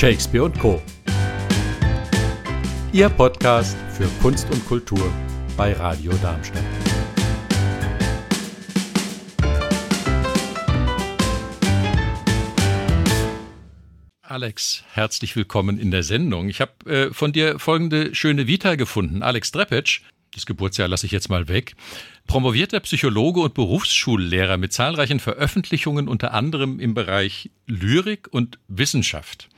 Shakespeare und Co. Ihr Podcast für Kunst und Kultur bei Radio Darmstadt. Alex, herzlich willkommen in der Sendung. Ich habe äh, von dir folgende schöne Vita gefunden. Alex Drepetsch, das Geburtsjahr lasse ich jetzt mal weg, promovierter Psychologe und Berufsschullehrer mit zahlreichen Veröffentlichungen unter anderem im Bereich Lyrik und Wissenschaft.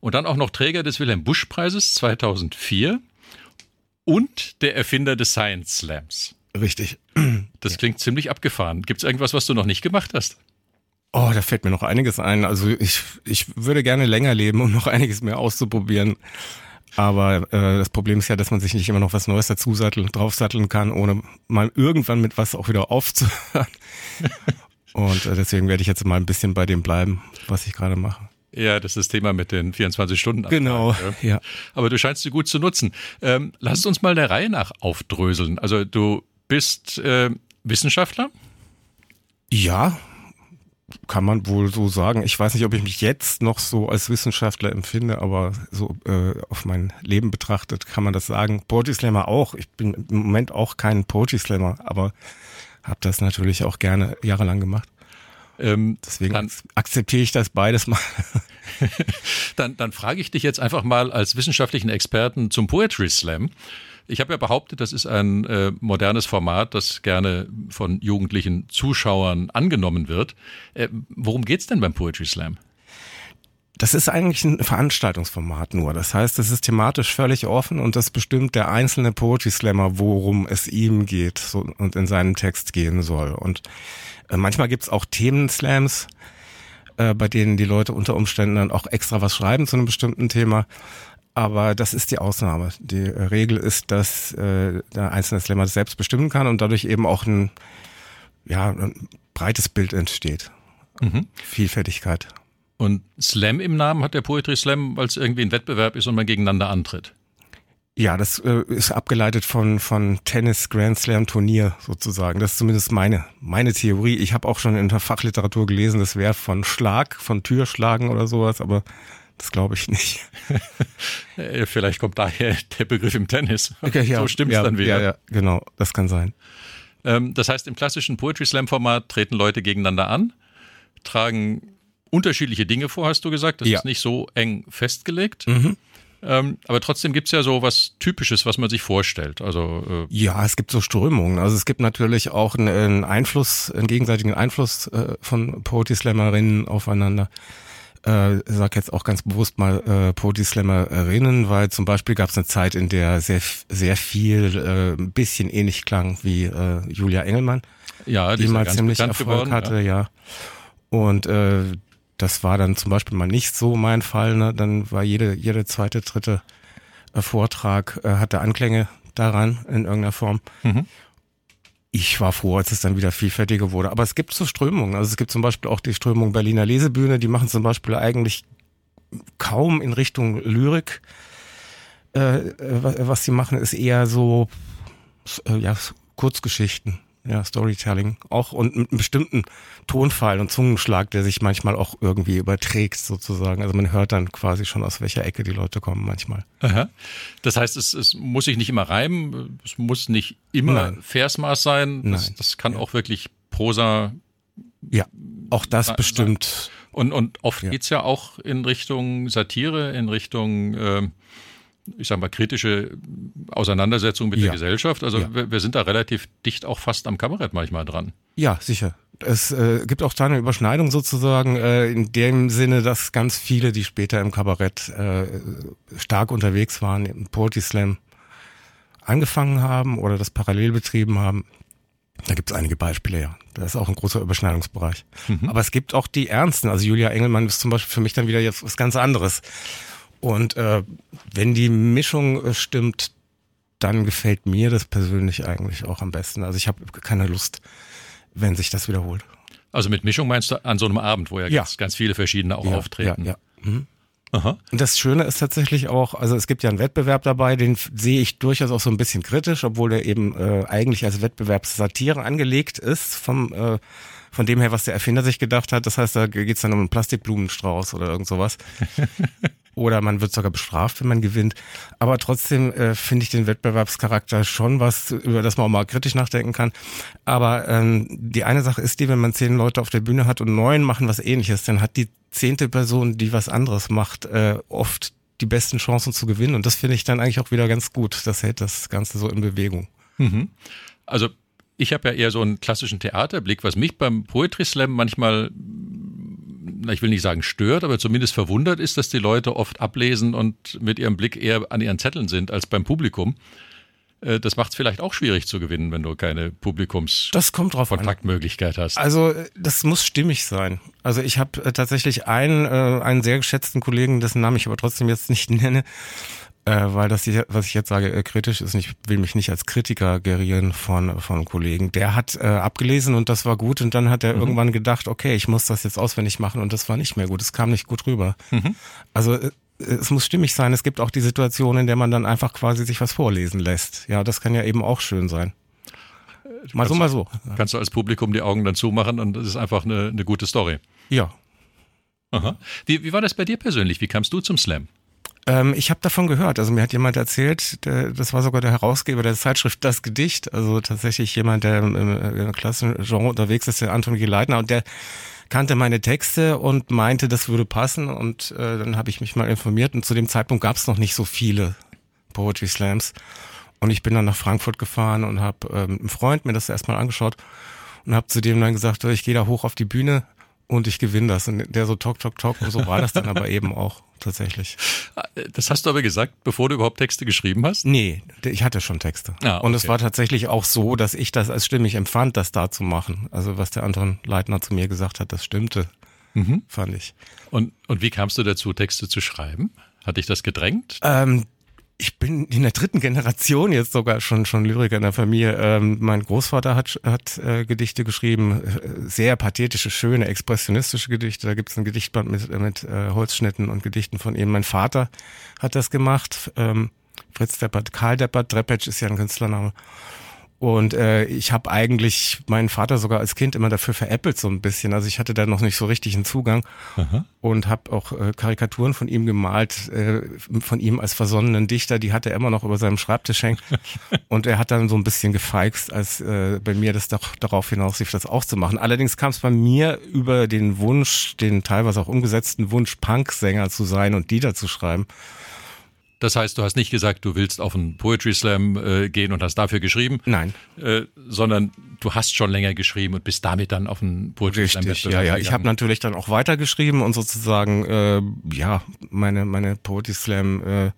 Und dann auch noch Träger des Wilhelm Busch Preises 2004 und der Erfinder des Science Slams. Richtig. Das ja. klingt ziemlich abgefahren. Gibt es irgendwas, was du noch nicht gemacht hast? Oh, da fällt mir noch einiges ein. Also ich, ich würde gerne länger leben, um noch einiges mehr auszuprobieren. Aber äh, das Problem ist ja, dass man sich nicht immer noch was Neues dazu satteln, draufsatteln kann, ohne mal irgendwann mit was auch wieder aufzuhören. Und äh, deswegen werde ich jetzt mal ein bisschen bei dem bleiben, was ich gerade mache. Ja, das ist das Thema mit den 24 Stunden. Genau, ja. ja. Aber du scheinst sie gut zu nutzen. Ähm, lass uns mal der Reihe nach aufdröseln. Also du bist äh, Wissenschaftler? Ja, kann man wohl so sagen. Ich weiß nicht, ob ich mich jetzt noch so als Wissenschaftler empfinde, aber so äh, auf mein Leben betrachtet kann man das sagen. Poetry Slammer auch. Ich bin im Moment auch kein Poetry Slammer, aber habe das natürlich auch gerne jahrelang gemacht. Ähm, Deswegen dann, akzeptiere ich das beides mal. dann, dann frage ich dich jetzt einfach mal als wissenschaftlichen Experten zum Poetry Slam. Ich habe ja behauptet, das ist ein äh, modernes Format, das gerne von jugendlichen Zuschauern angenommen wird. Äh, worum geht's denn beim Poetry Slam? Das ist eigentlich ein Veranstaltungsformat nur. Das heißt, es ist thematisch völlig offen und das bestimmt der einzelne Poetry Slammer, worum es ihm geht so, und in seinem Text gehen soll. Und äh, manchmal gibt's auch Themenslams, äh, bei denen die Leute unter Umständen dann auch extra was schreiben zu einem bestimmten Thema. Aber das ist die Ausnahme. Die äh, Regel ist, dass äh, der einzelne Slammer das selbst bestimmen kann und dadurch eben auch ein, ja, ein breites Bild entsteht. Mhm. Vielfältigkeit. Und Slam im Namen hat der Poetry Slam, weil es irgendwie ein Wettbewerb ist und man gegeneinander antritt. Ja, das äh, ist abgeleitet von von Tennis Grand Slam Turnier sozusagen. Das ist zumindest meine meine Theorie. Ich habe auch schon in der Fachliteratur gelesen, das wäre von Schlag, von Türschlagen oder sowas, aber das glaube ich nicht. Äh, vielleicht kommt daher der Begriff im Tennis. Okay, ja, so stimmt es ja, dann wieder. Ja, ja, genau, das kann sein. Ähm, das heißt, im klassischen Poetry Slam Format treten Leute gegeneinander an, tragen unterschiedliche Dinge vor, hast du gesagt. Das ja. ist nicht so eng festgelegt. Mhm. Ähm, aber trotzdem gibt's ja so was Typisches, was man sich vorstellt. Also äh ja, es gibt so Strömungen. Also es gibt natürlich auch einen Einfluss, einen gegenseitigen Einfluss äh, von Poetry Slammerinnen aufeinander äh, sag jetzt auch ganz bewusst mal äh, Poetry Slammerinnen, weil zum Beispiel gab es eine Zeit, in der sehr sehr viel äh, ein bisschen ähnlich klang wie äh, Julia Engelmann, ja, die, die mal ziemlich Erfolg geworden, hatte, ja. ja. Und äh, das war dann zum Beispiel mal nicht so mein Fall. Ne? Dann war jede jede zweite, dritte äh, Vortrag äh, hatte Anklänge daran in irgendeiner Form. Mhm ich war froh, als es dann wieder vielfältiger wurde. Aber es gibt so Strömungen. Also es gibt zum Beispiel auch die Strömung Berliner Lesebühne, die machen zum Beispiel eigentlich kaum in Richtung Lyrik. Äh, was sie machen, ist eher so äh, ja, Kurzgeschichten ja, Storytelling. Auch und mit einem bestimmten Tonfall und Zungenschlag, der sich manchmal auch irgendwie überträgt, sozusagen. Also man hört dann quasi schon, aus welcher Ecke die Leute kommen manchmal. Aha. Das heißt, es, es muss sich nicht immer reimen, es muss nicht immer Nein. Versmaß sein. Das, Nein. das kann ja. auch wirklich Prosa. Ja, auch das sein. bestimmt. Und, und oft ja. geht's ja auch in Richtung Satire, in Richtung äh, ich sag mal, kritische Auseinandersetzung mit ja. der Gesellschaft. Also ja. wir, wir, sind da relativ dicht auch fast am Kabarett manchmal dran. Ja, sicher. Es äh, gibt auch da eine Überschneidung sozusagen äh, in dem Sinne, dass ganz viele, die später im Kabarett äh, stark unterwegs waren, im Poetry Slam angefangen haben oder das parallel betrieben haben. Da gibt es einige Beispiele, ja. Da ist auch ein großer Überschneidungsbereich. Mhm. Aber es gibt auch die Ernsten. Also Julia Engelmann ist zum Beispiel für mich dann wieder jetzt was ganz anderes. Und äh, wenn die Mischung äh, stimmt, dann gefällt mir das persönlich eigentlich auch am besten. Also ich habe keine Lust, wenn sich das wiederholt. Also mit Mischung meinst du an so einem Abend, wo ja, ja. Ganz, ganz, viele verschiedene auch ja, auftreten? Ja, ja. Mhm. Aha. Und das Schöne ist tatsächlich auch, also es gibt ja einen Wettbewerb dabei, den sehe ich durchaus auch so ein bisschen kritisch, obwohl der eben äh, eigentlich als Wettbewerbssatire angelegt ist, vom, äh, von dem her, was der Erfinder sich gedacht hat. Das heißt, da geht es dann um einen Plastikblumenstrauß oder irgend sowas. oder man wird sogar bestraft, wenn man gewinnt. Aber trotzdem äh, finde ich den Wettbewerbscharakter schon was, über das man auch mal kritisch nachdenken kann. Aber ähm, die eine Sache ist die, wenn man zehn Leute auf der Bühne hat und neun machen was ähnliches, dann hat die zehnte Person, die was anderes macht, äh, oft die besten Chancen zu gewinnen. Und das finde ich dann eigentlich auch wieder ganz gut. Das hält das Ganze so in Bewegung. Mhm. Also ich habe ja eher so einen klassischen Theaterblick, was mich beim Poetry Slam manchmal ich will nicht sagen stört, aber zumindest verwundert ist, dass die Leute oft ablesen und mit ihrem Blick eher an ihren Zetteln sind als beim Publikum. Äh, das macht es vielleicht auch schwierig zu gewinnen, wenn du keine Publikums das kommt drauf Kontaktmöglichkeit hast. Also äh, das muss stimmig sein. Also ich habe äh, tatsächlich einen, einen sehr geschätzten Kollegen, dessen Namen ich aber trotzdem jetzt nicht nenne, äh, weil das, was ich jetzt sage, äh, kritisch ist. Ich will mich nicht als Kritiker gerieren von, von Kollegen. Der hat äh, abgelesen und das war gut und dann hat er mhm. irgendwann gedacht, okay, ich muss das jetzt auswendig machen und das war nicht mehr gut. Es kam nicht gut rüber. Mhm. Also äh, es muss stimmig sein. Es gibt auch die Situation, in der man dann einfach quasi sich was vorlesen lässt. Ja, das kann ja eben auch schön sein. Mal kannst, so, mal so. Kannst du als Publikum die Augen dann zumachen und das ist einfach eine, eine gute Story. Ja. Aha. Wie, wie war das bei dir persönlich? Wie kamst du zum Slam? Ähm, ich habe davon gehört. Also mir hat jemand erzählt, der, das war sogar der Herausgeber der Zeitschrift Das Gedicht. Also tatsächlich jemand, der im, im klassischen Genre unterwegs ist, der Anton G. Leitner. Und der kannte meine Texte und meinte, das würde passen. Und äh, dann habe ich mich mal informiert. Und zu dem Zeitpunkt gab es noch nicht so viele Poetry Slams. Und ich bin dann nach Frankfurt gefahren und habe ähm, einen Freund mir das erstmal angeschaut und habe zu dem dann gesagt, ich gehe da hoch auf die Bühne und ich gewinne das. Und der so tok, tok, tok. Und so war das dann aber eben auch tatsächlich. Das hast du aber gesagt, bevor du überhaupt Texte geschrieben hast? Nee, ich hatte schon Texte. Ah, okay. Und es war tatsächlich auch so, dass ich das als stimmig empfand, das da zu machen. Also was der Anton Leitner zu mir gesagt hat, das stimmte, mhm. fand ich. Und, und wie kamst du dazu, Texte zu schreiben? Hat dich das gedrängt? Ähm, ich bin in der dritten Generation jetzt sogar schon schon Lyriker in der Familie. Ähm, mein Großvater hat hat äh, Gedichte geschrieben, äh, sehr pathetische, schöne, expressionistische Gedichte. Da gibt es ein Gedichtband mit mit äh, Holzschnitten und Gedichten von ihm. Mein Vater hat das gemacht. Ähm, Fritz Deppert, Karl Deppert, Dreppetsch ist ja ein Künstlername. Und äh, ich habe eigentlich meinen Vater sogar als Kind immer dafür veräppelt so ein bisschen. Also ich hatte da noch nicht so richtig einen Zugang Aha. und habe auch äh, Karikaturen von ihm gemalt, äh, von ihm als versonnenen Dichter. Die hat er immer noch über seinem Schreibtisch hängen. und er hat dann so ein bisschen gefeixt, als äh, bei mir das doch darauf hinaus lief, das auch zu machen. Allerdings kam es bei mir über den Wunsch, den teilweise auch umgesetzten Wunsch, Punksänger zu sein und Lieder zu schreiben. Das heißt, du hast nicht gesagt, du willst auf einen Poetry Slam äh, gehen und hast dafür geschrieben. Nein. Äh, sondern du hast schon länger geschrieben und bist damit dann auf einen Poetry Richtig, Slam Richtig, Ja, ja. Ich habe natürlich dann auch weitergeschrieben und sozusagen äh, ja meine meine Poetry Slam äh,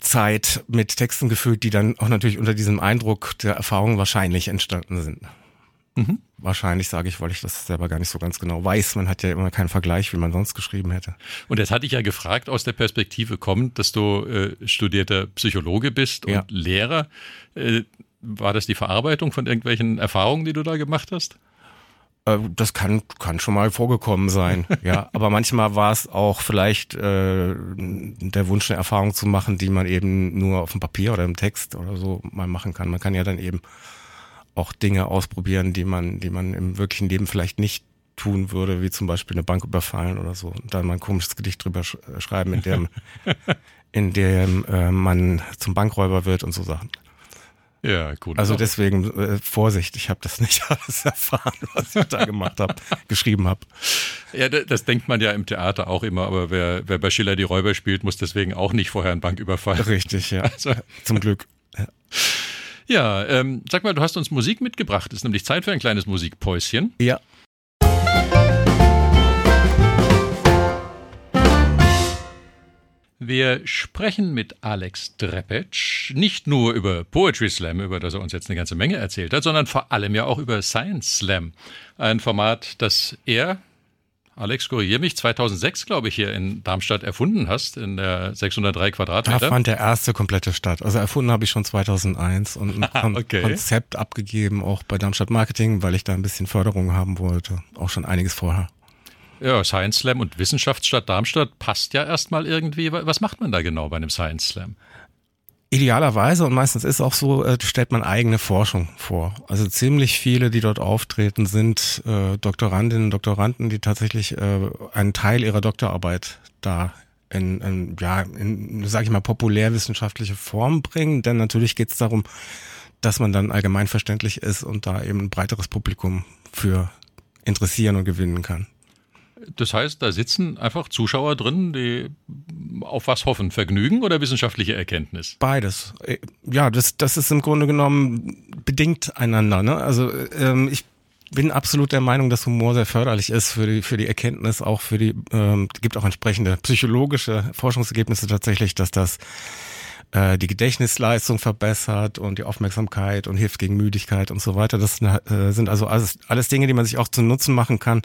Zeit mit Texten gefüllt, die dann auch natürlich unter diesem Eindruck der Erfahrung wahrscheinlich entstanden sind. Mhm. Wahrscheinlich sage ich, weil ich das selber gar nicht so ganz genau weiß. Man hat ja immer keinen Vergleich, wie man sonst geschrieben hätte. Und das hatte ich ja gefragt aus der Perspektive kommend, dass du äh, studierter Psychologe bist und ja. Lehrer. Äh, war das die Verarbeitung von irgendwelchen Erfahrungen, die du da gemacht hast? Äh, das kann, kann schon mal vorgekommen sein, ja. Aber manchmal war es auch vielleicht äh, der Wunsch, eine Erfahrung zu machen, die man eben nur auf dem Papier oder im Text oder so mal machen kann. Man kann ja dann eben auch Dinge ausprobieren, die man, die man im wirklichen Leben vielleicht nicht tun würde, wie zum Beispiel eine Bank überfallen oder so. Und dann mal ein komisches Gedicht drüber sch äh, schreiben, in dem, in dem äh, man zum Bankräuber wird und so Sachen. Ja, gut. Also deswegen äh, Vorsicht, ich habe das nicht alles erfahren, was ich da gemacht habe, geschrieben habe. Ja, das denkt man ja im Theater auch immer, aber wer, wer bei Schiller die Räuber spielt, muss deswegen auch nicht vorher einen Banküberfall. Richtig, ja. Also, Zum Glück. Ja. Ja, ähm, sag mal, du hast uns Musik mitgebracht. Es ist nämlich Zeit für ein kleines Musikpäuschen. Ja. Wir sprechen mit Alex Drepetsch nicht nur über Poetry Slam, über das er uns jetzt eine ganze Menge erzählt hat, sondern vor allem ja auch über Science Slam. Ein Format, das er Alex, korrigier mich, 2006, glaube ich, hier in Darmstadt erfunden hast, in der 603 Quadratmeter. Da fand der erste komplette statt. Also erfunden habe ich schon 2001 und ein Kon okay. Konzept abgegeben, auch bei Darmstadt Marketing, weil ich da ein bisschen Förderung haben wollte. Auch schon einiges vorher. Ja, Science Slam und Wissenschaftsstadt Darmstadt passt ja erstmal irgendwie. Was macht man da genau bei einem Science Slam? Idealerweise und meistens ist auch so, äh, stellt man eigene Forschung vor. Also ziemlich viele, die dort auftreten, sind äh, Doktorandinnen und Doktoranden, die tatsächlich äh, einen Teil ihrer Doktorarbeit da in, in ja, in, sag ich mal, populärwissenschaftliche Form bringen. Denn natürlich geht es darum, dass man dann allgemeinverständlich ist und da eben ein breiteres Publikum für interessieren und gewinnen kann. Das heißt, da sitzen einfach Zuschauer drin, die auf was hoffen? Vergnügen oder wissenschaftliche Erkenntnis? Beides. Äh, ja, das, das ist im Grunde genommen bedingt einander. Ne? Also ähm, ich bin absolut der Meinung, dass Humor sehr förderlich ist für die, für die Erkenntnis, auch für die, ähm, gibt auch entsprechende psychologische Forschungsergebnisse tatsächlich, dass das äh, die Gedächtnisleistung verbessert und die Aufmerksamkeit und hilft gegen Müdigkeit und so weiter. Das äh, sind also alles, alles Dinge, die man sich auch zu Nutzen machen kann,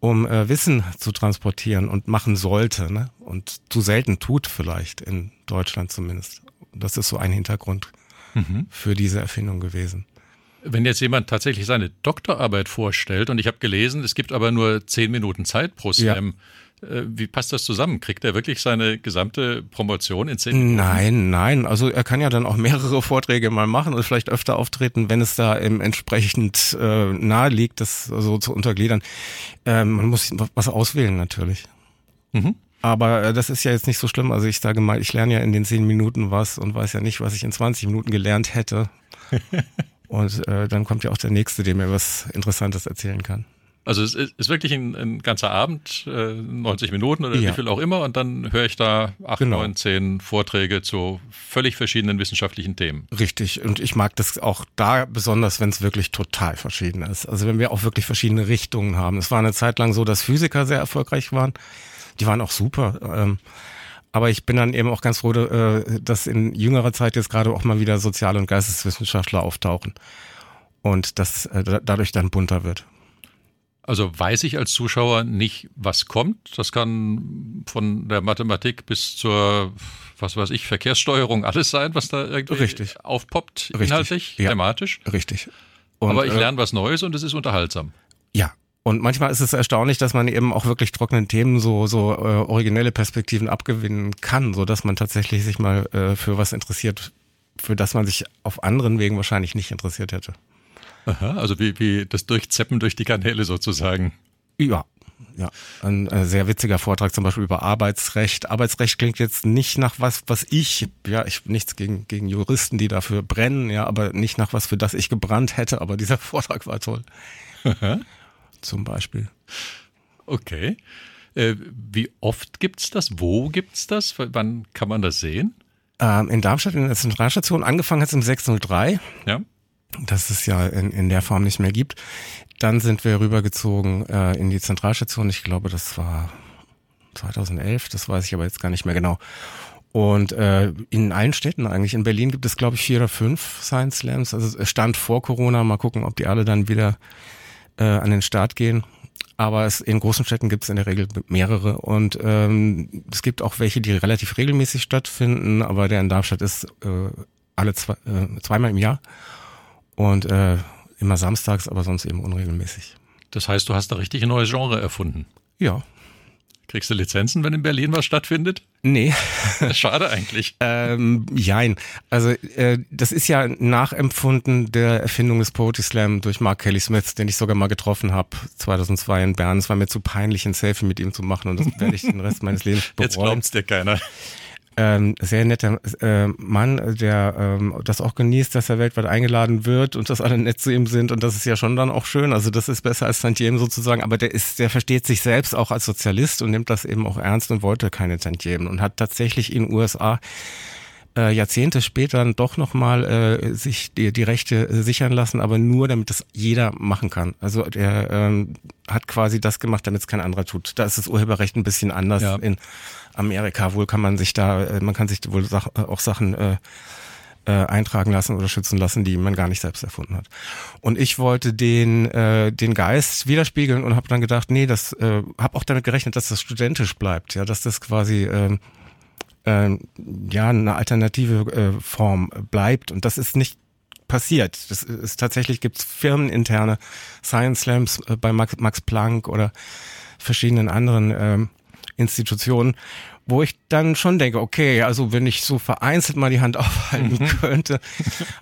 um äh, Wissen zu transportieren und machen sollte ne? und zu selten tut vielleicht, in Deutschland zumindest. Das ist so ein Hintergrund mhm. für diese Erfindung gewesen. Wenn jetzt jemand tatsächlich seine Doktorarbeit vorstellt und ich habe gelesen, es gibt aber nur zehn Minuten Zeit pro Slam, ja. Äh, wie passt das zusammen? Kriegt er wirklich seine gesamte Promotion in zehn Minuten? Nein, nein. Also er kann ja dann auch mehrere Vorträge mal machen und vielleicht öfter auftreten, wenn es da eben entsprechend äh, nahe liegt, das so zu untergliedern. Ähm, man muss was auswählen natürlich. Mhm. Aber äh, das ist ja jetzt nicht so schlimm. Also ich sage mal, ich lerne ja in den zehn Minuten was und weiß ja nicht, was ich in 20 Minuten gelernt hätte. und äh, dann kommt ja auch der Nächste, der mir was Interessantes erzählen kann. Also es ist wirklich ein, ein ganzer Abend, äh, 90 Minuten oder ja. wie viel auch immer, und dann höre ich da acht, genau. neun, zehn Vorträge zu völlig verschiedenen wissenschaftlichen Themen. Richtig, und ich mag das auch da besonders, wenn es wirklich total verschieden ist. Also wenn wir auch wirklich verschiedene Richtungen haben. Es war eine Zeit lang so, dass Physiker sehr erfolgreich waren. Die waren auch super. Ähm, aber ich bin dann eben auch ganz froh, äh, dass in jüngerer Zeit jetzt gerade auch mal wieder Sozial- und Geisteswissenschaftler auftauchen und das äh, dadurch dann bunter wird. Also weiß ich als Zuschauer nicht, was kommt. Das kann von der Mathematik bis zur, was weiß ich, Verkehrssteuerung alles sein, was da irgendwie Richtig. aufpoppt, Richtig. inhaltlich, ja. thematisch. Richtig. Und, Aber ich äh, lerne was Neues und es ist unterhaltsam. Ja, und manchmal ist es erstaunlich, dass man eben auch wirklich trockenen Themen so so äh, originelle Perspektiven abgewinnen kann, so dass man tatsächlich sich mal äh, für was interessiert, für das man sich auf anderen Wegen wahrscheinlich nicht interessiert hätte. Aha, also wie, wie das Durchzeppen durch die Kanäle sozusagen. Ja, ja, ein äh, sehr witziger Vortrag zum Beispiel über Arbeitsrecht. Arbeitsrecht klingt jetzt nicht nach was, was ich, ja, ich nichts gegen, gegen Juristen, die dafür brennen, ja, aber nicht nach was, für das ich gebrannt hätte, aber dieser Vortrag war toll. zum Beispiel. Okay. Äh, wie oft gibt's das? Wo gibt's das? Wann kann man das sehen? Ähm, in Darmstadt in der Zentralstation. Angefangen hat es im 603. Ja das es ja in, in der Form nicht mehr gibt. Dann sind wir rübergezogen äh, in die Zentralstation. Ich glaube, das war 2011, das weiß ich aber jetzt gar nicht mehr genau. Und äh, in allen Städten eigentlich. In Berlin gibt es, glaube ich, vier oder fünf Science Slams. Also es stand vor Corona. Mal gucken, ob die alle dann wieder äh, an den Start gehen. Aber es, in großen Städten gibt es in der Regel mehrere. Und ähm, es gibt auch welche, die relativ regelmäßig stattfinden. Aber der in Darmstadt ist äh, alle zwei, äh, zweimal im Jahr. Und äh, immer samstags, aber sonst eben unregelmäßig. Das heißt, du hast da richtig ein neues Genre erfunden. Ja. Kriegst du Lizenzen, wenn in Berlin was stattfindet? Nee. Schade eigentlich. ähm, jein. Also äh, das ist ja nachempfunden der Erfindung des Poetry Slam durch Mark Kelly Smith, den ich sogar mal getroffen habe 2002 in Bern. Es war mir zu peinlich, ein Selfie mit ihm zu machen und das werde ich den Rest meines Lebens bereuen. Jetzt glaubt's dir keiner ähm, sehr netter äh, Mann, der ähm, das auch genießt, dass er weltweit eingeladen wird und dass alle nett zu ihm sind und das ist ja schon dann auch schön. Also das ist besser als Tantiem sozusagen, aber der ist, der versteht sich selbst auch als Sozialist und nimmt das eben auch ernst und wollte keine Tantiemen und hat tatsächlich in USA äh, Jahrzehnte später dann doch nochmal äh, sich die, die Rechte äh, sichern lassen, aber nur damit das jeder machen kann. Also der ähm, hat quasi das gemacht, damit es kein anderer tut. Da ist das Urheberrecht ein bisschen anders ja. in Amerika. Wohl kann man sich da, äh, man kann sich wohl Sach äh, auch Sachen äh, äh, eintragen lassen oder schützen lassen, die man gar nicht selbst erfunden hat. Und ich wollte den äh, den Geist widerspiegeln und habe dann gedacht, nee, das äh, habe auch damit gerechnet, dass das studentisch bleibt, ja, dass das quasi äh, äh, ja eine alternative äh, Form bleibt und das ist nicht passiert. Das ist tatsächlich gibt's firmeninterne Science Slams äh, bei Max, Max Planck oder verschiedenen anderen äh, Institutionen, wo ich dann schon denke, okay, also wenn ich so vereinzelt mal die Hand aufhalten mhm. könnte,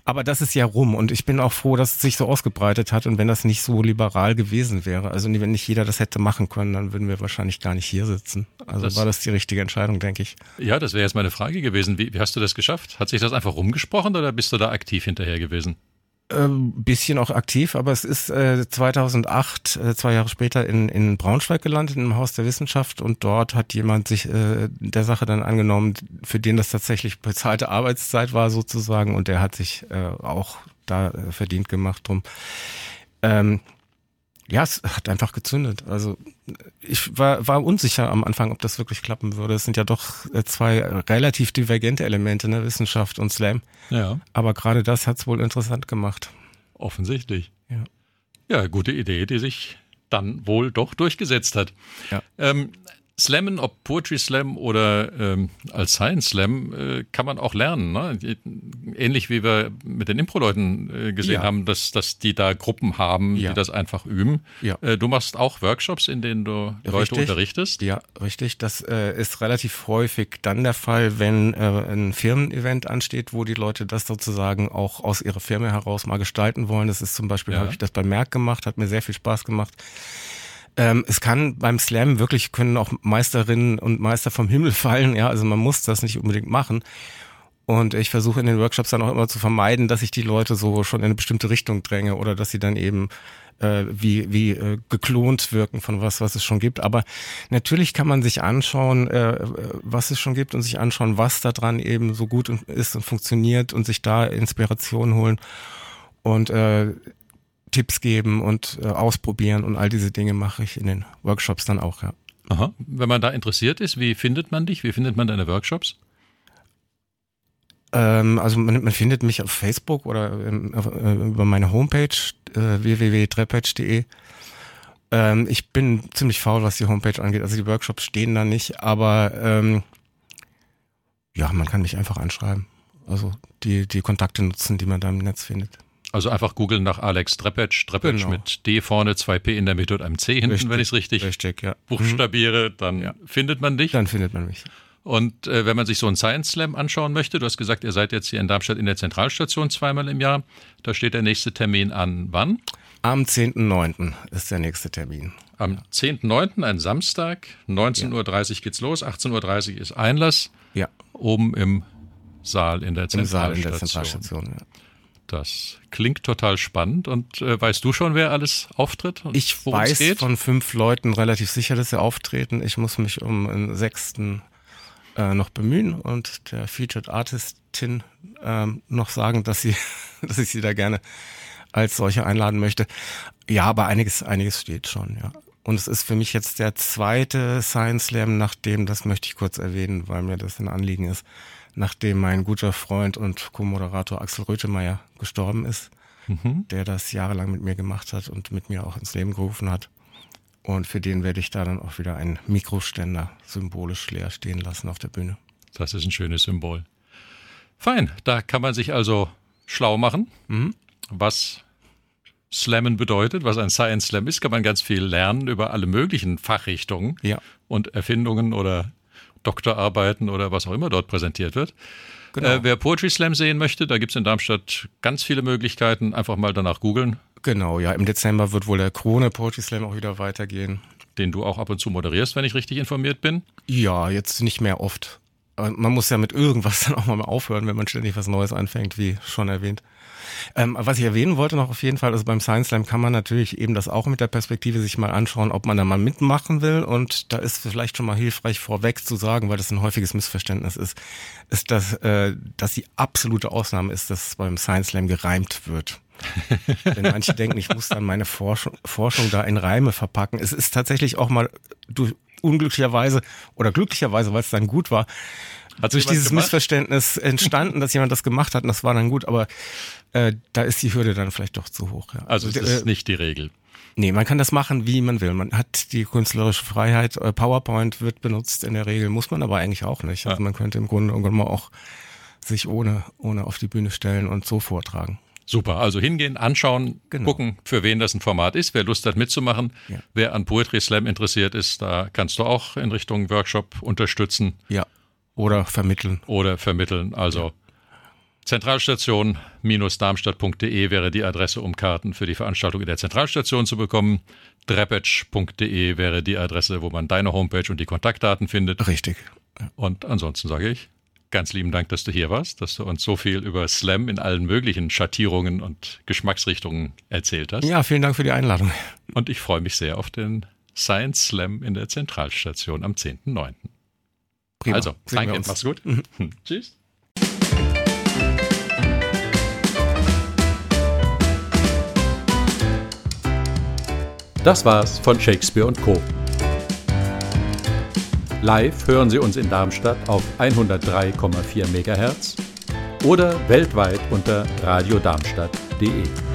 aber das ist ja rum und ich bin auch froh, dass es sich so ausgebreitet hat und wenn das nicht so liberal gewesen wäre, also wenn nicht jeder das hätte machen können, dann würden wir wahrscheinlich gar nicht hier sitzen. Also das, war das die richtige Entscheidung, denke ich. Ja, das wäre jetzt meine Frage gewesen. Wie, wie hast du das geschafft? Hat sich das einfach rumgesprochen oder bist du da aktiv hinterher gewesen? Ähm, bisschen auch aktiv, aber es ist äh, 2008, äh, zwei Jahre später in, in Braunschweig gelandet, im Haus der Wissenschaft und dort hat jemand sich äh, der Sache dann angenommen, für den das tatsächlich bezahlte Arbeitszeit war sozusagen und der hat sich äh, auch da äh, verdient gemacht drum. Ähm, ja, es hat einfach gezündet. Also ich war, war unsicher am Anfang, ob das wirklich klappen würde. Es sind ja doch äh, zwei relativ divergente Elemente, ne? Wissenschaft und Slam. Ja. Aber gerade das hat's wohl interessant gemacht. Offensichtlich. Ja. Ja, gute Idee, die sich dann wohl doch durchgesetzt hat. Ja. Ähm, Slammen, ob Poetry Slam oder ähm, als Science Slam, äh, kann man auch lernen. Ne? Ähnlich wie wir mit den Impro-Leuten äh, gesehen ja. haben, dass, dass die da Gruppen haben, ja. die das einfach üben. Ja. Äh, du machst auch Workshops, in denen du Leute richtig. unterrichtest? Ja, richtig. Das äh, ist relativ häufig dann der Fall, wenn äh, ein Firmen-Event ansteht, wo die Leute das sozusagen auch aus ihrer Firma heraus mal gestalten wollen. Das ist zum Beispiel, habe ich das bei Merck gemacht, hat mir sehr viel Spaß gemacht. Ähm, es kann beim Slam wirklich können auch Meisterinnen und Meister vom Himmel fallen, ja, also man muss das nicht unbedingt machen. Und ich versuche in den Workshops dann auch immer zu vermeiden, dass ich die Leute so schon in eine bestimmte Richtung dränge oder dass sie dann eben äh, wie, wie äh, geklont wirken von was, was es schon gibt. Aber natürlich kann man sich anschauen, äh, was es schon gibt und sich anschauen, was da dran eben so gut ist und funktioniert und sich da Inspiration holen. Und äh, Tipps geben und äh, ausprobieren und all diese Dinge mache ich in den Workshops dann auch, ja. Aha. Wenn man da interessiert ist, wie findet man dich? Wie findet man deine Workshops? Ähm, also man, man, findet mich auf Facebook oder ähm, äh, über meine Homepage äh, www.trepatch.de. Ähm, ich bin ziemlich faul, was die Homepage angeht. Also die Workshops stehen da nicht, aber ähm, ja, man kann mich einfach anschreiben. Also die, die Kontakte nutzen, die man da im Netz findet. Also einfach googeln nach Alex Trepetsch. Trepetsch genau. mit D vorne, zwei P in der Mitte und einem C hinten, richtig, wenn ich es richtig, richtig ja. buchstabiere, dann ja. findet man dich. Dann findet man mich. Und äh, wenn man sich so einen Science Slam anschauen möchte, du hast gesagt, ihr seid jetzt hier in Darmstadt in der Zentralstation zweimal im Jahr. Da steht der nächste Termin an wann? Am 10.9. ist der nächste Termin. Am 10.9., ein Samstag, 19.30 Uhr geht's los, 18.30 Uhr ist Einlass. Ja. Oben im Saal in der Zentralstation. Im Saal in der Zentralstation, ja. Das klingt total spannend. Und äh, weißt du schon, wer alles auftritt? ich weiß geht? von fünf Leuten relativ sicher, dass sie auftreten. Ich muss mich um einen sechsten äh, noch bemühen und der Featured Artistin ähm, noch sagen, dass sie, dass ich sie da gerne als solche einladen möchte. Ja, aber einiges, einiges steht schon, ja. Und es ist für mich jetzt der zweite Science Slam, nachdem, das möchte ich kurz erwähnen, weil mir das ein Anliegen ist, nachdem mein guter Freund und Co-Moderator Axel Röthemeyer gestorben ist, mhm. der das jahrelang mit mir gemacht hat und mit mir auch ins Leben gerufen hat. Und für den werde ich da dann auch wieder einen Mikroständer symbolisch leer stehen lassen auf der Bühne. Das ist ein schönes Symbol. Fein, da kann man sich also schlau machen, mhm. was Slammen bedeutet, was ein Science Slam ist, kann man ganz viel lernen über alle möglichen Fachrichtungen ja. und Erfindungen oder Doktorarbeiten oder was auch immer dort präsentiert wird. Genau. Äh, wer Poetry Slam sehen möchte, da gibt es in Darmstadt ganz viele Möglichkeiten. Einfach mal danach googeln. Genau, ja. Im Dezember wird wohl der Krone Poetry Slam auch wieder weitergehen. Den du auch ab und zu moderierst, wenn ich richtig informiert bin. Ja, jetzt nicht mehr oft. Man muss ja mit irgendwas dann auch mal aufhören, wenn man ständig was Neues anfängt, wie schon erwähnt. Ähm, was ich erwähnen wollte noch auf jeden Fall, also beim Science Slam kann man natürlich eben das auch mit der Perspektive sich mal anschauen, ob man da mal mitmachen will. Und da ist vielleicht schon mal hilfreich vorweg zu sagen, weil das ein häufiges Missverständnis ist, ist, dass, äh, dass die absolute Ausnahme ist, dass beim Science Slam gereimt wird. Denn manche denken, ich muss dann meine Forschung, Forschung da in Reime verpacken. Es ist tatsächlich auch mal du, unglücklicherweise oder glücklicherweise, weil es dann gut war, hat durch dieses gemacht? Missverständnis entstanden, dass jemand das gemacht hat und das war dann gut, aber äh, da ist die Hürde dann vielleicht doch zu hoch. Ja. Also das ist äh, nicht die Regel. Nee, man kann das machen, wie man will. Man hat die künstlerische Freiheit. Äh, PowerPoint wird benutzt in der Regel, muss man aber eigentlich auch nicht. Also man könnte im Grunde irgendwann mal auch sich ohne, ohne auf die Bühne stellen und so vortragen. Super, also hingehen, anschauen, genau. gucken, für wen das ein Format ist, wer Lust hat mitzumachen. Ja. Wer an Poetry Slam interessiert ist, da kannst du auch in Richtung Workshop unterstützen. Ja, oder vermitteln. Oder vermitteln, also ja. Zentralstation-darmstadt.de wäre die Adresse, um Karten für die Veranstaltung in der Zentralstation zu bekommen. Drepetsch.de wäre die Adresse, wo man deine Homepage und die Kontaktdaten findet. Richtig. Und ansonsten sage ich ganz lieben Dank, dass du hier warst, dass du uns so viel über Slam in allen möglichen Schattierungen und Geschmacksrichtungen erzählt hast. Ja, vielen Dank für die Einladung. Und ich freue mich sehr auf den Science Slam in der Zentralstation am 10.9. Prima. Also, danke, mach's gut. Mhm. Tschüss. Das war's von Shakespeare Co. Live hören Sie uns in Darmstadt auf 103,4 MHz oder weltweit unter radiodarmstadt.de.